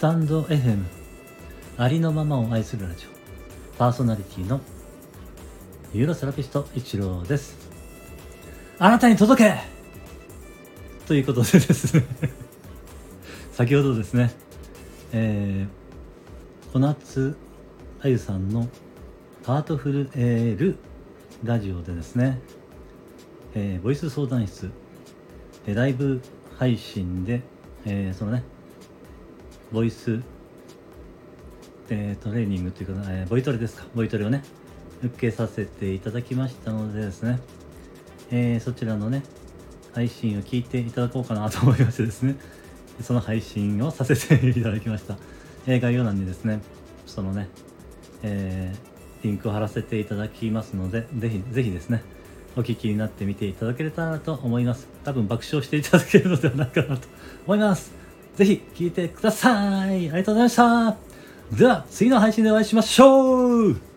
タンド FM ありのままを愛するラジオパーソナリティのユーロセラピスト一郎です。あなたに届け!ということでですね。先ほどですねえー、小夏あゆさんのハートフルエールラジオでですね、えー、ボイス相談室でライブ配信で、えー、そのねボイス、えー、トレーニングというか、えー、ボイトレですか。ボイトレをね受けさせていただきましたのでですね、えー、そちらのね配信を聞いていただこうかなと思いましてですね。その配信をさせていただきました、えー、概要欄にですねそのね、えー、リンクを貼らせていただきますのでぜひぜひですねお聞きになってみていただけたらと思います。多分爆笑していただけるのではないかなと思います。ぜひ聞いてください。ありがとうございました。では次の配信でお会いしましょう。